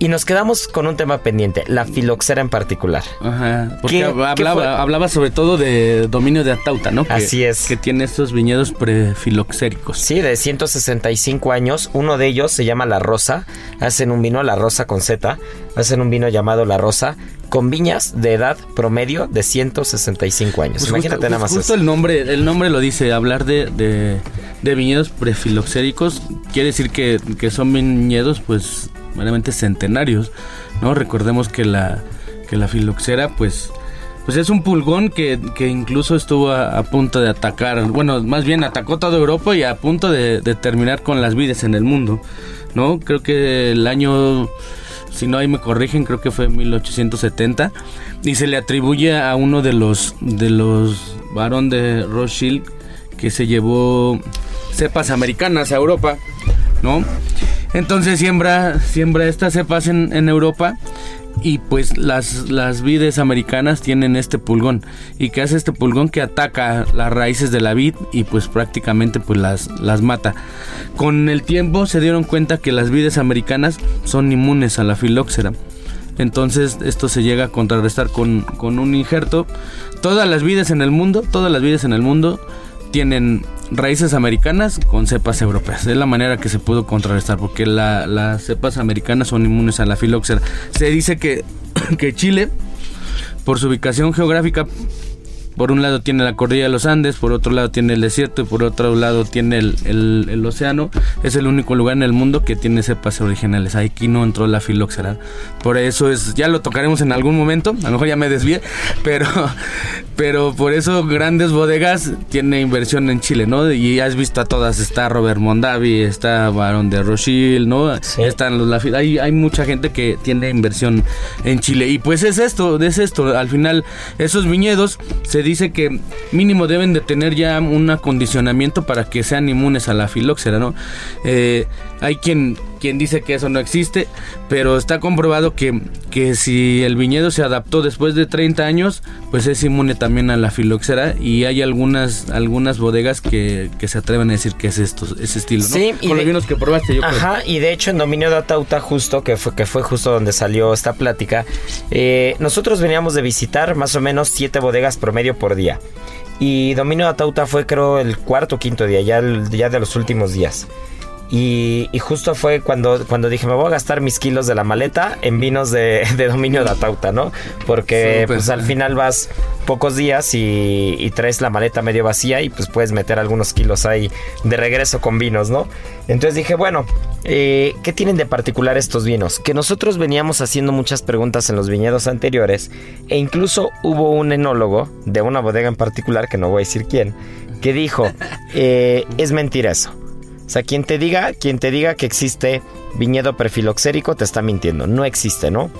Y nos quedamos con un tema pendiente, la filoxera en particular. Ajá, porque ¿Qué- hablaba, qué fue? hablaba sobre todo de dominio de Atauta, ¿no? Que- Así es. Que tiene estos viñedos prefiloxéricos. Sí, de 165 años. Uno de ellos se llama La Rosa. Hacen un vino La Rosa con Z. Hacen un vino llamado La Rosa con viñas de edad promedio de 165 años. Pues Imagínate justo, nada más pues justo eso. el nombre, el nombre lo dice, hablar de, de, de viñedos prefiloxéricos quiere decir que, que son viñedos pues meramente centenarios, ¿no? Recordemos que la, que la filoxera pues pues es un pulgón que, que incluso estuvo a, a punto de atacar, bueno, más bien atacó toda Europa y a punto de, de terminar con las vides en el mundo, ¿no? Creo que el año, si no ahí me corrigen, creo que fue 1870 y se le atribuye a uno de los de los varón de Rothschild que se llevó cepas americanas a Europa, ¿no? Entonces siembra, siembra estas cepas en, en Europa y pues las, las vides americanas tienen este pulgón. ¿Y qué hace este pulgón? Que ataca las raíces de la vid y pues prácticamente pues las, las mata. Con el tiempo se dieron cuenta que las vides americanas son inmunes a la filóxera. Entonces esto se llega a contrarrestar con, con un injerto. Todas las vides en el mundo, todas las vides en el mundo tienen raíces americanas con cepas europeas. Es la manera que se pudo contrarrestar porque la- las cepas americanas son inmunes a la filoxera. Se dice que, que Chile, por su ubicación geográfica, por un lado tiene la cordillera de los Andes, por otro lado tiene el desierto y por otro lado tiene el, el- el océano. Es el único lugar en el mundo que tiene cepas originales. Aquí no entró la filoxera. Por eso es, ya lo tocaremos en algún momento. A lo mejor ya me desvié, pero, pero por eso grandes bodegas tiene inversión en Chile, ¿no? Y has visto a todas. Está Robert Mondavi, está Barón de Rothschild, ¿no? Están los. Hay, hay mucha gente que tiene inversión en Chile. Y pues es esto, es esto. Al final, esos viñedos se dice que mínimo deben de tener ya un acondicionamiento para que sean inmunes a la filóxera, ¿no? Eh, hay quien, quien dice que eso no existe, pero está comprobado que, que si el viñedo se adaptó después de 30 años, pues es inmune también a la filoxera y hay algunas, algunas bodegas que, que se atreven a decir que es esto, ese estilo, ¿no? Sí, y Con los de- vinos que probaste, yo creo. Ajá, y de hecho en Dominio de Atauta, justo, que fue, que fue justo donde salió esta plática, eh, nosotros veníamos de visitar más o menos siete bodegas promedio por día. Y Dominio de Atauta fue creo el cuarto o quinto día, ya, el- ya de los últimos días. Y, y justo fue cuando, cuando dije, me voy a gastar mis kilos de la maleta en vinos de, de dominio de Atauta, ¿no? Porque pues al final vas pocos días y, y traes la maleta medio vacía y pues puedes meter algunos kilos ahí de regreso con vinos, ¿no? Entonces dije, bueno, eh, ¿qué tienen de particular estos vinos? Que nosotros veníamos haciendo muchas preguntas en los viñedos anteriores e incluso hubo un enólogo de una bodega en particular, que no voy a decir quién, que dijo, eh, es mentira eso. O sea, quien te diga, quien te diga que existe viñedo prefiloxérico te está mintiendo. No existe, ¿no?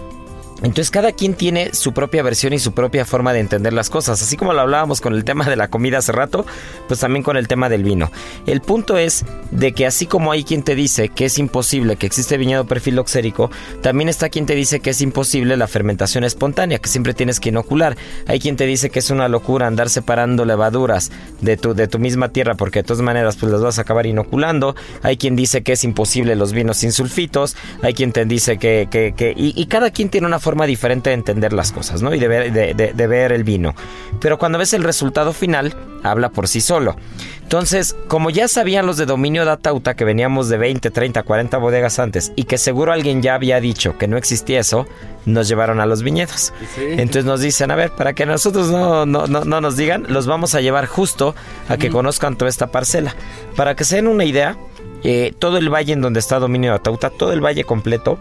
Entonces cada quien tiene su propia versión y su propia forma de entender las cosas. Así como lo hablábamos con el tema de la comida hace rato, pues también con el tema del vino. El punto es de que así como hay quien te dice que es imposible que existe viñedo prefiloxérico, también está quien te dice que es imposible la fermentación espontánea, que siempre tienes que inocular. Hay quien te dice que es una locura andar separando levaduras de tu, de tu misma tierra porque de todas maneras pues las vas a acabar inoculando. Hay quien dice que es imposible los vinos sin sulfitos. Hay quien te dice que... que, que y, y cada quien tiene una forma forma diferente de entender las cosas, ¿no? Y de ver, de, de- de ver el vino. Pero cuando ves el resultado final, habla por sí solo. Entonces, como ya sabían los de dominio Datauta que veníamos de 20, 30, 40 bodegas antes y que seguro alguien ya había dicho que no existía eso, nos llevaron a los viñedos. Entonces nos dicen, a ver, para que nosotros no, no, no, no nos digan, los vamos a llevar justo a que conozcan toda esta parcela. Para que se den una idea, eh, todo el valle en donde está dominio Datauta, todo el valle completo,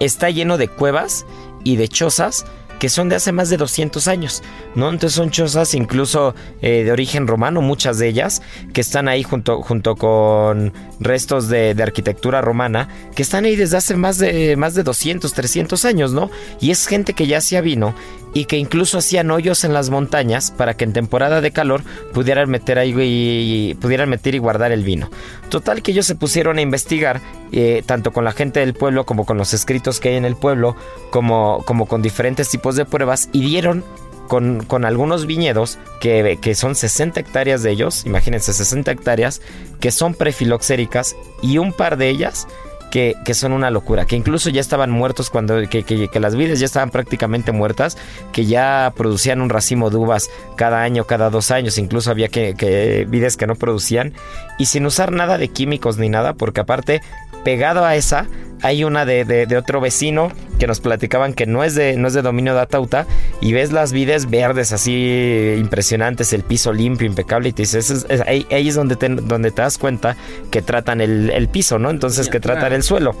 está lleno de cuevas y de chozas que son de hace más de 200 años, ¿no? Entonces son chozas incluso eh, de origen romano, muchas de ellas, que están ahí junto, junto con restos de, arquitectura romana, que están ahí desde hace más de, más de 200, 300 años, ¿no? Y es gente que ya hacía vino y que incluso hacían hoyos en las montañas para que en temporada de calor pudieran meter ahí y pudieran meter y guardar el vino. Total que ellos se pusieron a investigar eh, tanto con la gente del pueblo como con los escritos que hay en el pueblo, como, como con diferentes tipos de pruebas y dieron con, con algunos viñedos que, que son 60 hectáreas de ellos, imagínense 60 hectáreas, que son prefiloxéricas y un par de ellas que, que son una locura, que incluso ya estaban muertos cuando, que, que- las vides ya estaban prácticamente muertas, que ya producían un racimo de uvas cada año, cada dos años, incluso había que vides que no producían, y sin usar nada de químicos ni nada, porque aparte, pegado a esa, hay una de, de- de otro vecino que nos platicaban que no es de, no es de dominio de Atauta, y ves las vides verdes así impresionantes, el piso limpio, impecable, y te dices, "Ese es- es- ahí, ahí es donde te, donde te das cuenta que tratan el, el piso, ¿no? Entonces, que tratan el suelo.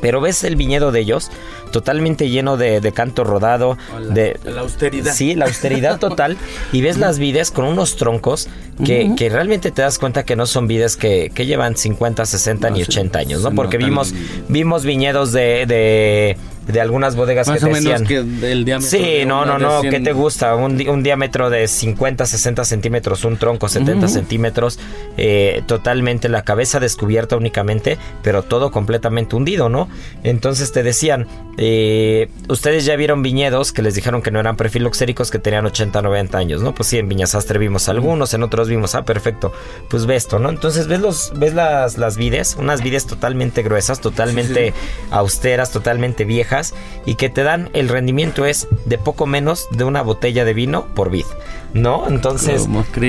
Pero ves el viñedo de ellos totalmente lleno de, de canto rodado, de la austeridad. Sí, la austeridad total. Y ves las vides con unos troncos que, que realmente te das cuenta que no son vides que, que llevan 50, 60 ni 80 años, ¿no? Porque vimos, vimos viñedos de, de, de algunas bodegas Más que o te menos decían. que el diámetro. Sí, no, no, no. 100. ¿Qué te gusta? Un, di- un diámetro de 50, 60 centímetros, un tronco 70 Ujú. centímetros, eh, totalmente la cabeza descubierta únicamente, pero todo completamente hundido, ¿no? Entonces te decían, eh, ustedes ya vieron viñedos que les dijeron que no eran prefiloxéricos, que tenían 80, 90 años, ¿no? Pues sí, en Viñasastre vimos algunos, en otros vimos, ah, perfecto, pues ve esto, ¿no? Entonces ves, los, ves las, las vides, unas vides totalmente gruesas, totalmente austeras, totalmente viejas, y que te dan, el rendimiento es de poco menos de una botella de vino por vid, ¿no? Entonces,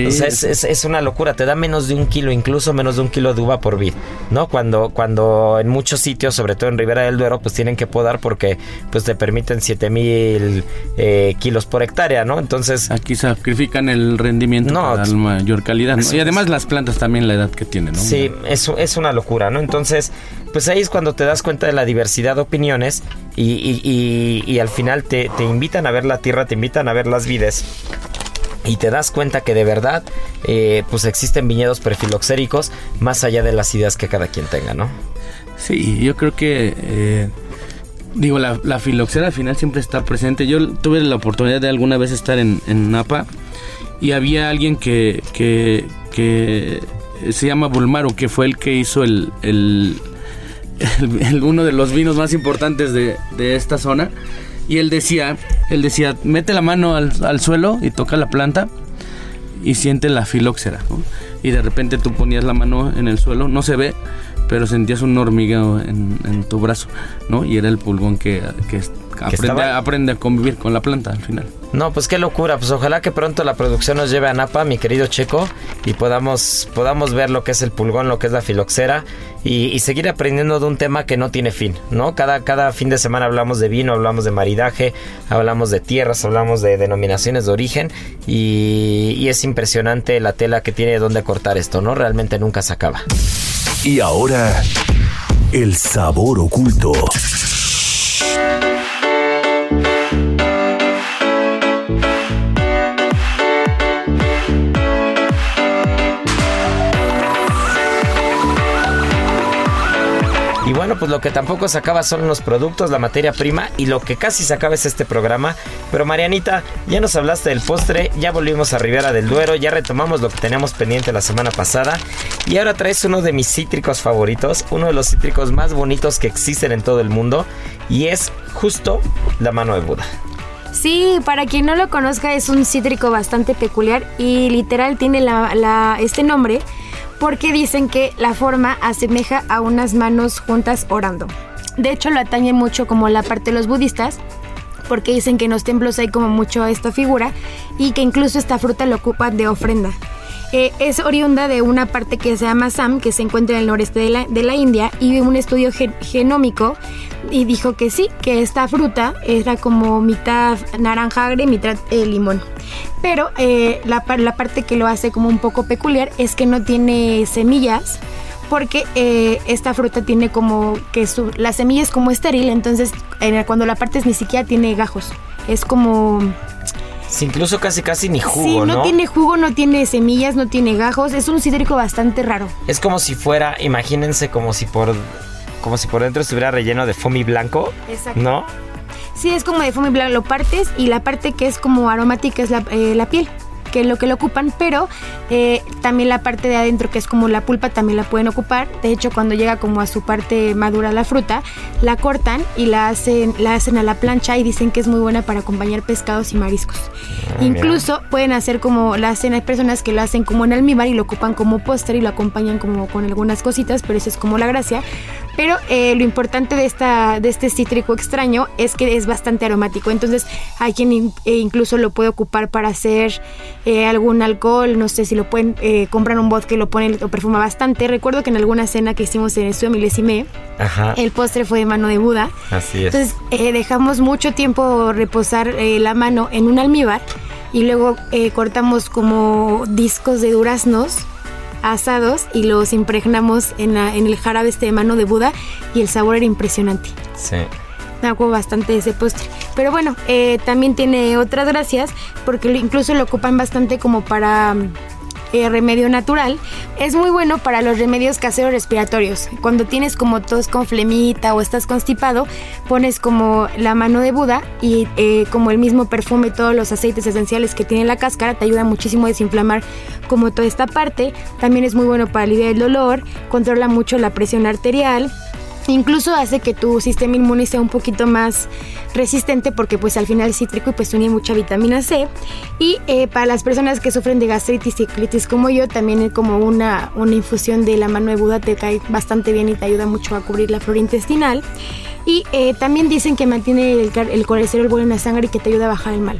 o sea, es, es- es una locura, te da menos de un kilo, incluso menos de un kilo de uva por vid, ¿no? Cuando, cuando en muchos sitios, sobre todo en Ribera del Duero, pues tienen que podar porque pues te permiten 7000 eh, kilos por hectárea, ¿no? Entonces... Aquí sacrifican el rendimiento No, para la mayor calidad. ¿no? Y además las plantas también la edad que tienen, ¿no? Sí, es, es una locura, ¿no? Entonces, pues ahí es cuando te das cuenta de la diversidad de opiniones y, y- y- y al final te, te invitan a ver la tierra, te invitan a ver las vides. Y te das cuenta que de verdad, eh, pues existen viñedos prefiloxéricos más allá de las ideas que cada quien tenga, ¿no? Sí, yo creo que, eh, digo, la, la filoxera al final siempre está presente. Yo tuve la oportunidad de alguna vez estar en, Napa y había alguien que, que, que se llama Bulmaro, que fue el que hizo el- el- uno de los vinos más importantes de, de esta zona. Y él decía, él decía, mete la mano al, al suelo y toca la planta y siente la filoxera. ¿no? Y de repente tú ponías la mano en el suelo, no se ve, pero sentías un hormigueo en, en tu brazo, ¿no? Y era el pulgón que, que aprende, estaba- a, aprende a convivir con la planta al final. No, pues qué locura. Pues ojalá que pronto la producción nos lleve a Napa, mi querido Checo, y podamos, podamos ver lo que es el pulgón, lo que es la filoxera, y, y seguir aprendiendo de un tema que no tiene fin, ¿no? Cada, cada fin de semana hablamos de vino, hablamos de maridaje, hablamos de tierras, hablamos de denominaciones de origen, y, y es impresionante la tela que tiene donde cortar esto, ¿no? Realmente nunca se acaba. Y ahora, el sabor oculto. Bueno, pues lo que tampoco se acaba son los productos, la materia prima y lo que casi se acaba es este programa. Pero Marianita, ya nos hablaste del postre, ya volvimos a Ribera del Duero, ya retomamos lo que teníamos pendiente la semana pasada y ahora traes uno de mis cítricos favoritos, uno de los cítricos más bonitos que existen en todo el mundo y es justo la mano de Buda. Sí, para quien no lo conozca es un cítrico bastante peculiar y literal tiene la- este nombre porque dicen que la forma asemeja a unas manos juntas orando. De hecho, lo atañen mucho como la parte de los budistas, porque dicen que en los templos hay como mucho esta figura y que incluso esta fruta lo ocupan de ofrenda. Es oriunda de una parte que se llama Sam, que se encuentra en el noreste de la, de la India, y un estudio gen- genómico y dijo que sí, que esta fruta era como mitad naranja agria y mitad eh, limón. Pero eh, la, la parte que lo hace como un poco peculiar es que no tiene semillas, porque eh, esta fruta tiene como que la semilla es como estéril, entonces cuando la partes ni siquiera tiene gajos. Es como... Sí, incluso casi casi ni sí, jugo, no, ¿no? tiene jugo, no tiene semillas, no tiene gajos. Es un cítrico bastante raro. Es como si fuera, imagínense como si por como si por dentro estuviera relleno de foamy blanco, Exacto. ¿no? Sí, es como de foamy blanco, lo partes y la parte que es como aromática es la, eh, la piel, que es lo que lo ocupan, pero eh, también la parte de adentro que es como la pulpa también la pueden ocupar. De hecho, cuando llega como a su parte madura la fruta, la cortan y la hacen, la hacen a la plancha y dicen que es muy buena para acompañar pescados y mariscos. Ah, Incluso pueden hacer como la hacen, hay personas que lo hacen como en almíbar y lo ocupan como postre y lo acompañan como con algunas cositas, pero eso es como la gracia. Pero eh, lo importante de, esta, de este cítrico extraño es que es bastante aromático. Entonces hay quien in- eh, incluso lo puede ocupar para hacer eh, algún alcohol. No sé si lo pueden eh, comprar un vodka y lo ponen, lo perfuma bastante. Recuerdo que en alguna cena que hicimos en el estudio Milésime, Ajá. el postre fue de mano de Buda. Así es. Entonces eh, dejamos mucho tiempo reposar la mano en un almíbar y luego eh, cortamos como discos de duraznos asados y los impregnamos en, la- en el jarabe este de mano de Buda y el sabor era impresionante. Sí. Me acuerdo bastante ese postre. Pero bueno, eh, también tiene otras gracias porque incluso lo ocupan bastante como para eh, remedio natural. Es muy bueno para los remedios caseros respiratorios. Cuando tienes como tos con flemita o estás constipado, pones como la mano de Buda y eh, como el mismo perfume, todos los aceites esenciales que tiene la cáscara, te ayuda muchísimo a desinflamar como toda esta parte. También es muy bueno para aliviar el dolor, controla mucho la presión arterial. Incluso hace que tu sistema inmune sea un poquito más resistente porque pues al final es cítrico y pues tiene mucha vitamina C. Y eh, para las personas que sufren de gastritis y colitis como yo, también es como una, una infusión de la mano de Buda te cae bastante bien y te ayuda mucho a cubrir la flora intestinal. Y eh, también dicen que mantiene el, el colesterol bueno en la sangre y que te ayuda a bajar el malo.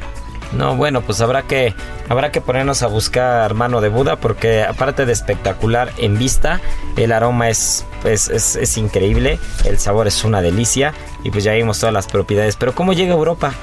No, bueno, pues habrá que habrá que ponernos a buscar mano de Buda porque aparte de espectacular en vista, el aroma es, es, es, es increíble, el sabor es una delicia y pues ya vimos todas las propiedades. Pero ¿cómo llega a Europa?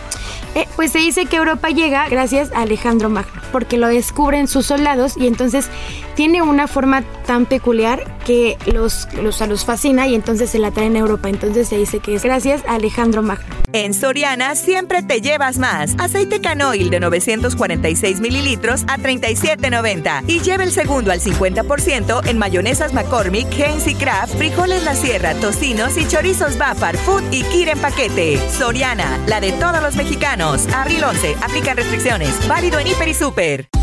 Eh, pues se dice que Europa llega gracias a Alejandro Magno, porque lo descubren sus soldados y entonces tiene una forma tan peculiar que los, los, a los fascina y entonces se la traen a Europa. Entonces se dice que es gracias a Alejandro Magno. En Soriana siempre te llevas más. Aceite canoil de 946 mililitros a 37.90. Y lleva el segundo al 50% en mayonesas McCormick, Heinz y Kraft, frijoles La Sierra, tocinos y chorizos Bafar, Food y Kir en paquete. Soriana, la de todos los mexicanos. Abril 11, aplica restricciones. Válido en Hiper y Super.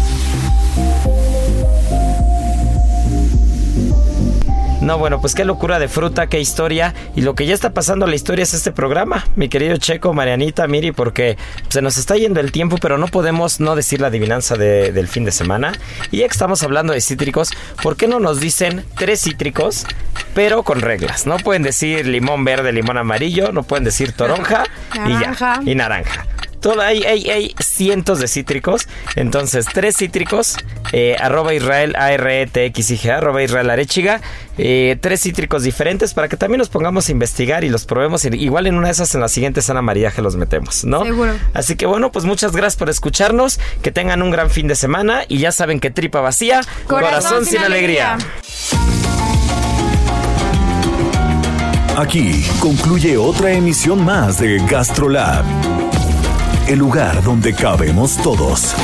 No, bueno, pues qué locura de fruta, qué historia. Y lo que ya está pasando a la historia es este programa, mi querido Checo, Marianita, Miri, porque se nos está yendo el tiempo, pero no podemos no decir la adivinanza de- del fin de semana. Y ya que estamos hablando de cítricos, ¿por qué no nos dicen tres cítricos, pero con reglas? No pueden decir limón verde, limón amarillo, no pueden decir toronja y Naranja. ya. Y naranja. Todo, hay, hay, hay cientos de cítricos. Entonces, tres cítricos. eh, arroba Israel A-R-E-T-X-I-G, arroba Israel Arechiga. eh, tres cítricos diferentes para que también nos pongamos a investigar y los probemos. Igual en una de esas, en la siguiente Sana María que los metemos, ¿no? Seguro. Así que bueno, pues muchas gracias por escucharnos. Que tengan un gran fin de semana. Y ya saben que tripa vacía, corazón, sin alegría. Aquí concluye otra emisión más de GastroLab, el lugar donde cabemos todos.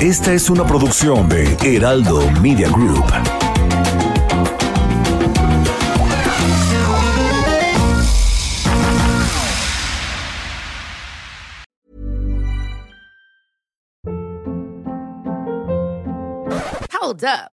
Esta es una producción de Heraldo Media Group. Hold up.